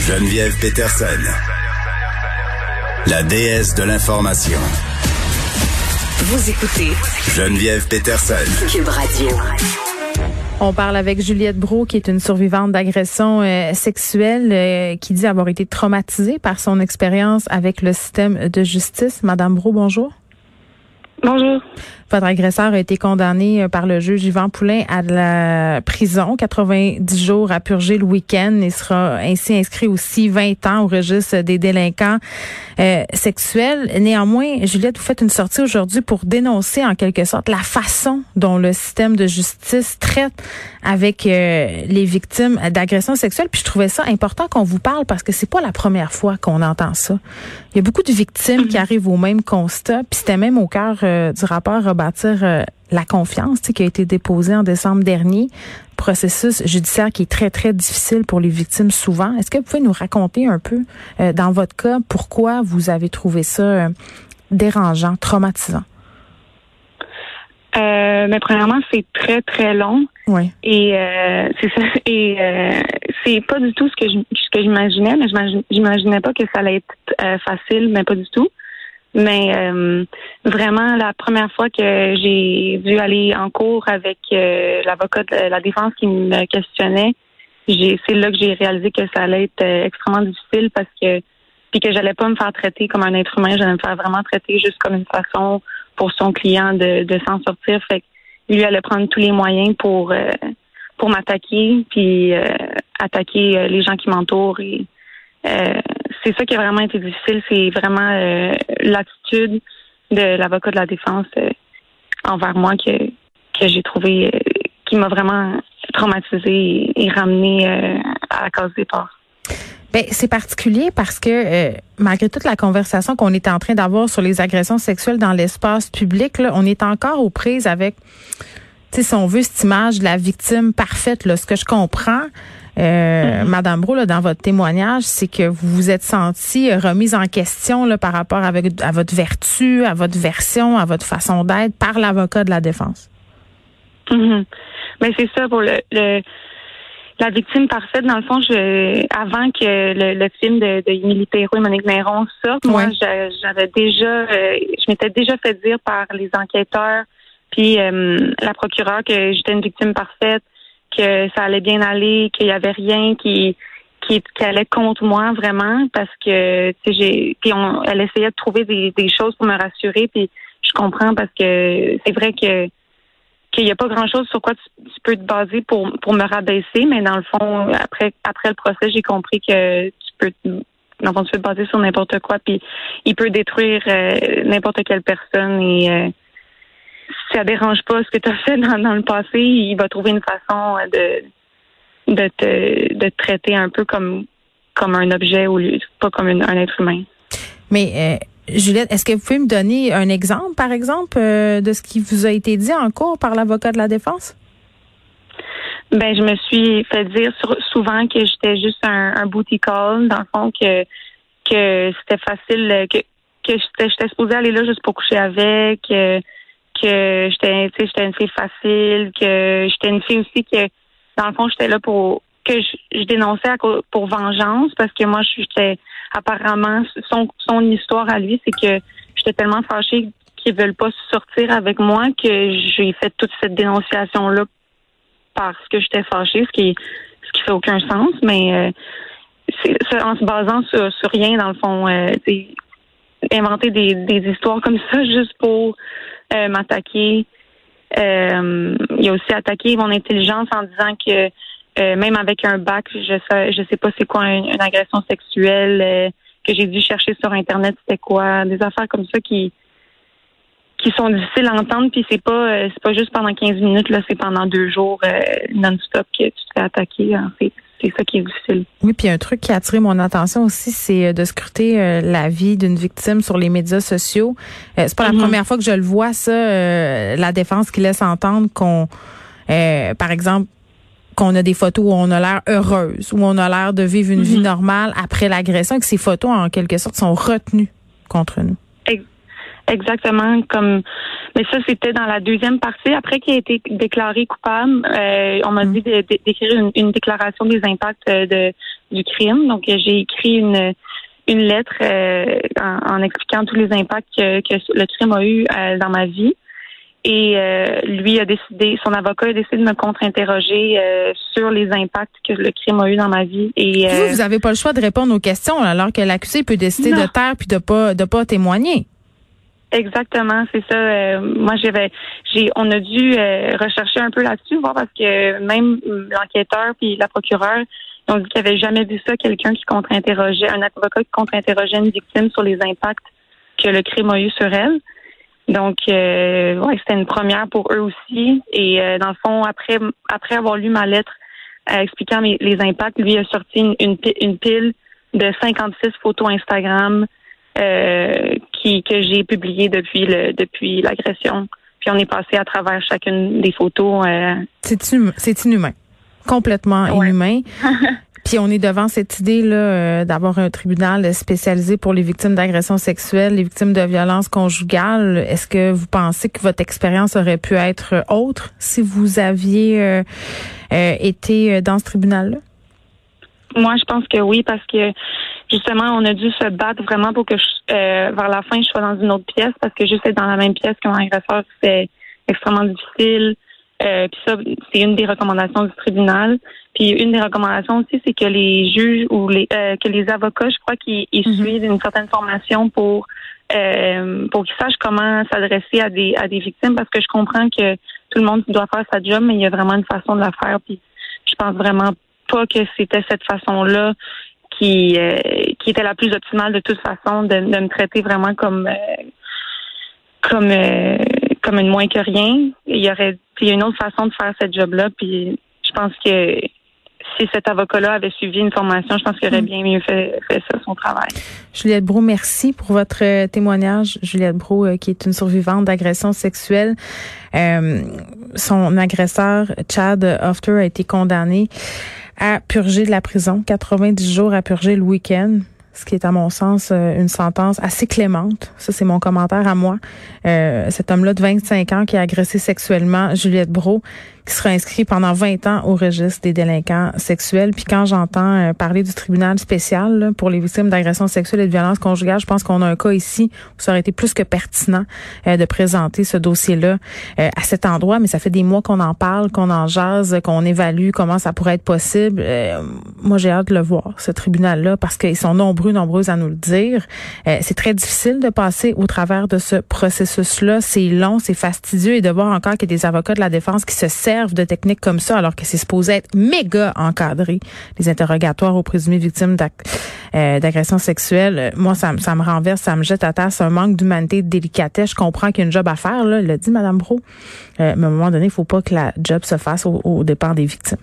Geneviève Peterson, la déesse de l'information. Vous écoutez Geneviève Peterson. Cube Radio. On parle avec Juliette Brault, qui est une survivante d'agression euh, sexuelle, euh, qui dit avoir été traumatisée par son expérience avec le système de justice. Madame Brault, bonjour. Bonjour. Votre agresseur a été condamné euh, par le juge Yvan Poulain à la prison, 90 jours à purger le week-end et sera ainsi inscrit aussi 20 ans au registre des délinquants euh, sexuels. Néanmoins, Juliette, vous faites une sortie aujourd'hui pour dénoncer en quelque sorte la façon dont le système de justice traite avec euh, les victimes d'agressions sexuelles. Puis je trouvais ça important qu'on vous parle parce que c'est pas la première fois qu'on entend ça. Il y a beaucoup de victimes qui arrivent au même constat. Puis c'était même au cœur du rapport rebâtir euh, la confiance qui a été déposée en décembre dernier. Processus judiciaire qui est très, très difficile pour les victimes souvent. Est-ce que vous pouvez nous raconter un peu, euh, dans votre cas, pourquoi vous avez trouvé ça euh, dérangeant, traumatisant? mais premièrement, c'est très très long. Oui. Et c'est ça. Et c'est pas du tout ce que je, ce que j'imaginais, mais j'imaginais pas que ça allait être facile, mais pas du tout. Mais euh, vraiment, la première fois que j'ai dû aller en cours avec euh, l'avocat de la défense qui me questionnait, c'est là que j'ai réalisé que ça allait être euh, extrêmement difficile parce que puis que j'allais pas me faire traiter comme un être humain, j'allais me faire vraiment traiter juste comme une façon pour son client de, de s'en sortir. Fait que lui allait prendre tous les moyens pour pour m'attaquer puis attaquer les gens qui m'entourent et euh, c'est ça qui a vraiment été difficile, c'est vraiment euh, l'attitude de l'avocat de la défense euh, envers moi que, j'ai trouvé qui m'a vraiment traumatisé et, ramené à la cause des départ. Ben, c'est particulier parce que malgré toute la conversation qu'on est en train d'avoir sur les agressions sexuelles dans l'espace public, on est encore aux prises avec, si on veut, cette image de la victime parfaite. Là, ce que je comprends, euh, mm-hmm. Madame Bro, dans votre témoignage, c'est que vous vous êtes senti remise en question là, par rapport avec, à votre vertu, à votre version, à votre façon d'être par l'avocat de la défense. Mm-hmm. Mais c'est ça pour le, la victime parfaite. Dans le fond, je, avant que le, film de, de Émilie et Monique Néron sorte, moi, j'avais déjà, euh, je m'étais déjà fait dire par les enquêteurs puis euh, la procureure que j'étais une victime parfaite que ça allait bien aller, qu'il y avait rien qui qui, allait contre moi vraiment parce que j'ai puis on, elle essayait de trouver des, des choses pour me rassurer puis je comprends parce que c'est vrai que qu'il n'y a pas grand chose sur quoi tu, peux te baser pour pour me rabaisser mais dans le fond après après le procès j'ai compris que tu peux dans le fond, tu peux te baser sur n'importe quoi puis il peut détruire euh, n'importe quelle personne et euh, si ça dérange pas ce que tu as fait dans, le passé, il va trouver une façon de de te, de traiter un peu comme comme un objet ou pas comme un être humain. Mais euh, Juliette, est-ce que vous pouvez me donner un exemple, par exemple, euh, de ce qui vous a été dit en cours par l'avocat de la défense? Ben, je me suis fait dire souvent que j'étais juste un, un booty call, dans le fond que que c'était facile, que que j'étais supposée aller là juste pour coucher avec. Euh, que j'étais j'étais une fille facile, que j'étais une fille aussi que dans le fond j'étais là pour que je, dénonçais pour vengeance parce que moi j'étais apparemment son histoire à lui c'est que j'étais tellement fâchée qu'ils veulent pas sortir avec moi que j'ai fait toute cette dénonciation là parce que j'étais fâchée ce qui ce qui fait aucun sens mais euh, c'est en se basant sur, sur rien dans le fond euh, inventer des histoires comme ça juste pour euh, m'attaquer. Euh, il a aussi attaqué mon intelligence en disant que euh, même avec un bac, je sais, je sais pas c'est quoi une, agression sexuelle que j'ai dû chercher sur internet c'était quoi, des affaires comme ça qui qui sont difficiles à entendre, puis c'est pas euh, c'est pas juste pendant 15 minutes, là, c'est pendant deux jours euh, non-stop que tu te fais attaquer. En fait. C'est ça qui est difficile. Oui, puis un truc qui a attiré mon attention aussi, c'est euh, de scruter la vie d'une victime sur les médias sociaux. c'est pas la mm-hmm. première fois que je le vois, ça, la défense qui laisse entendre qu'on, par exemple, qu'on a des photos où on a l'air heureuse, où on a l'air de vivre une vie mm-hmm. normale après l'agression, et que ces photos, en quelque sorte, sont retenues contre nous. Exactement, comme mais ça c'était dans la deuxième partie. Après qu'il a été déclaré coupable, euh, on m'a mm. dit d'écrire une, déclaration des impacts euh, de, du crime. Donc j'ai écrit une une lettre euh, en, expliquant tous les impacts que, que, le crime a eu dans ma vie. Et lui a décidé, son avocat a décidé de me contre-interroger sur les impacts que le crime a eu dans ma vie. Et vous, vous avez pas le choix de répondre aux questions alors que l'accusé peut décider de taire puis de pas de pas témoigner. Exactement, c'est ça. Euh, moi, j'avais, j'ai, on a dû euh, rechercher un peu là-dessus, voir parce que même l'enquêteur puis la procureure ont dit qu'ils n'avaient jamais vu ça, quelqu'un qui contre-interrogeait, un avocat qui contre-interrogeait une victime sur les impacts que le crime a eu sur elle. Donc, euh, ouais, c'était une première pour eux aussi. Et dans le fond, après, après avoir lu ma lettre expliquant les impacts, lui a sorti une, une, une pile de 56 photos Instagram euh, qui que j'ai publié depuis le depuis l'agression. Puis on est passé à travers chacune des photos. Euh... C'est inhumain, complètement inhumain. Puis on est devant cette idée là euh, d'avoir un tribunal spécialisé pour les victimes d'agressions sexuelles, les victimes de violences conjugales. Est-ce que vous pensez que votre expérience aurait pu être autre si vous aviez euh, été dans ce tribunal là? Moi, je pense que oui, parce que justement, on a dû se battre vraiment pour que euh, vers la fin, je sois dans une autre pièce, parce que juste être dans la même pièce qu'un agresseur, c'est extrêmement difficile. Euh, puis ça, c'est une des recommandations du tribunal. Puis une des recommandations aussi, c'est que les juges ou les euh, que les avocats, je crois qu'ils mhm. suivent une certaine formation pour pour qu'ils sachent comment s'adresser à des à des victimes, parce que je comprends que tout le monde doit faire sa job, mais il y a vraiment une façon de la faire. Puis je pense vraiment pas que c'était cette façon-là qui euh, qui était la plus optimale de toute façon de, de me traiter vraiment comme euh, comme euh, comme une moins que rien. Il y aurait il y a une autre façon de faire cette job-là, puis je pense que si cet avocat-là avait suivi une formation, je pense qu'il aurait mm. bien mieux fait, fait ça, son travail. Juliette Brou, merci pour votre témoignage. Juliette Brou, qui est une survivante d'agression sexuelle. son agresseur, Chad Hofter, a été condamné à purger de la prison, 90 jours à purger le week-end ce qui est à mon sens euh, une sentence assez clémente. Ça, c'est mon commentaire à moi. Euh, cet homme-là de 25 ans qui a agressé sexuellement Juliette Bro, qui sera inscrit pendant 20 ans au registre des délinquants sexuels. Puis quand j'entends euh, parler du tribunal spécial pour les victimes d'agressions sexuelles et de violences conjugales, je pense qu'on a un cas ici où ça aurait été plus que pertinent euh, de présenter ce dossier-là euh, à cet endroit. Mais ça fait des mois qu'on en parle, qu'on en jase, qu'on évalue comment ça pourrait être possible. moi, j'ai hâte de le voir, ce tribunal-là, parce qu'ils sont nombreux, nombreuses à nous le dire. c'est très difficile de passer au travers de ce processus-là. C'est long, c'est fastidieux et de voir encore qu'il y a des avocats de la défense qui se servent de techniques comme ça alors que c'est supposé être méga encadré, les interrogatoires aux présumées victimes euh, d'agressions sexuelles. Moi, ça, ça me renverse, ça me jette à terre. C'est un manque d'humanité, de délicatesse. Je comprends qu'il y a une job à faire, là, l'a dit Madame Bro. Euh, mais à un moment donné, il faut pas que la job se fasse au, au départ des victimes.